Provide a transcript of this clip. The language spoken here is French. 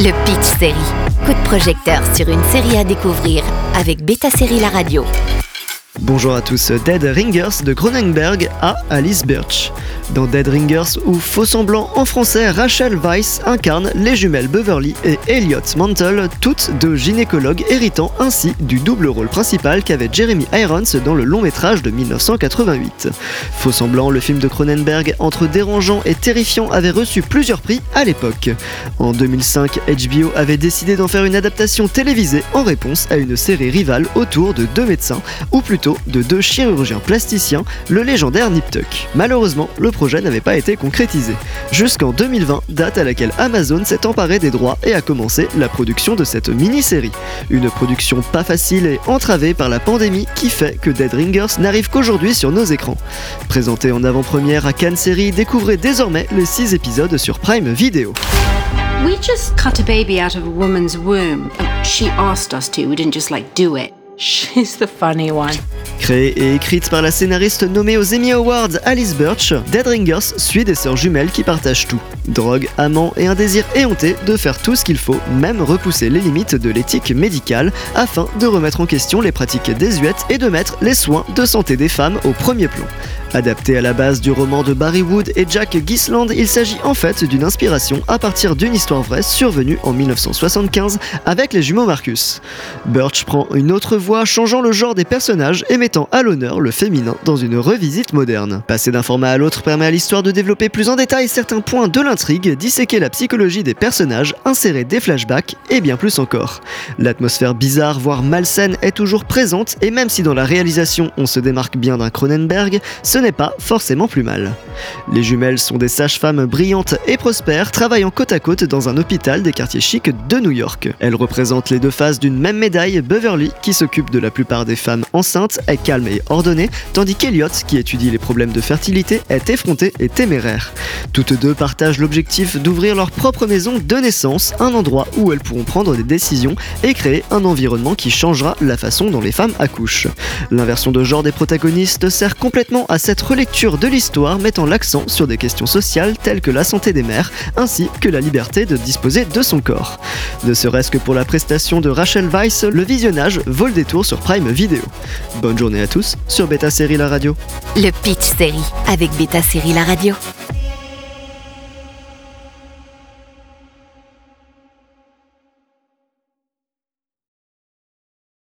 Le Pitch Série. Coup de projecteur sur une série à découvrir avec Beta Série La Radio. Bonjour à tous, Dead Ringers de Cronenberg à Alice Birch. Dans Dead Ringers ou Faux Semblant en français, Rachel Weisz incarne les jumelles Beverly et Elliot Mantle, toutes deux gynécologues héritant ainsi du double rôle principal qu'avait Jeremy Irons dans le long métrage de 1988. Faux Semblant, le film de Cronenberg entre dérangeant et terrifiant, avait reçu plusieurs prix à l'époque. En 2005, HBO avait décidé d'en faire une adaptation télévisée en réponse à une série rivale autour de deux médecins, ou plutôt de deux chirurgiens plasticiens, le légendaire Nip Tuck. Projet n'avait pas été concrétisé. Jusqu'en 2020, date à laquelle Amazon s'est emparé des droits et a commencé la production de cette mini-série. Une production pas facile et entravée par la pandémie qui fait que Dead Ringers n'arrive qu'aujourd'hui sur nos écrans. Présenté en avant-première à Cannes Série, découvrez désormais les 6 épisodes sur Prime Video. We just cut a baby out of a woman's womb. She asked us to, we didn't just like do it. She's the funny one. Créée et écrite par la scénariste nommée aux Emmy Awards Alice Birch, Dead Ringers suit des sœurs jumelles qui partagent tout. Drogue, amants et un désir éhonté de faire tout ce qu'il faut, même repousser les limites de l'éthique médicale, afin de remettre en question les pratiques désuètes et de mettre les soins de santé des femmes au premier plan. Adapté à la base du roman de Barry Wood et Jack Gisland, il s'agit en fait d'une inspiration à partir d'une histoire vraie survenue en 1975 avec les jumeaux Marcus. Birch prend une autre voie, changeant le genre des personnages et mettant à l'honneur le féminin dans une revisite moderne. Passer d'un format à l'autre permet à l'histoire de développer plus en détail certains points de l'intrigue, disséquer la psychologie des personnages, insérer des flashbacks et bien plus encore. L'atmosphère bizarre, voire malsaine, est toujours présente et même si dans la réalisation on se démarque bien d'un Cronenberg, ce n'est pas forcément plus mal. Les jumelles sont des sages-femmes brillantes et prospères, travaillant côte à côte dans un hôpital des quartiers chics de New York. Elles représentent les deux faces d'une même médaille, Beverly, qui s'occupe de la plupart des femmes enceintes, calme et ordonnée, tandis qu'Eliot, qui étudie les problèmes de fertilité, est effronté et téméraire. Toutes deux partagent l'objectif d'ouvrir leur propre maison de naissance, un endroit où elles pourront prendre des décisions et créer un environnement qui changera la façon dont les femmes accouchent. L'inversion de genre des protagonistes sert complètement à cette relecture de l'histoire mettant l'accent sur des questions sociales telles que la santé des mères ainsi que la liberté de disposer de son corps. Ne serait-ce que pour la prestation de Rachel Weisz, le visionnage vaut le détour sur Prime Video. Journée à tous sur Beta Série La Radio. Le Pitch Série avec Beta Série La Radio.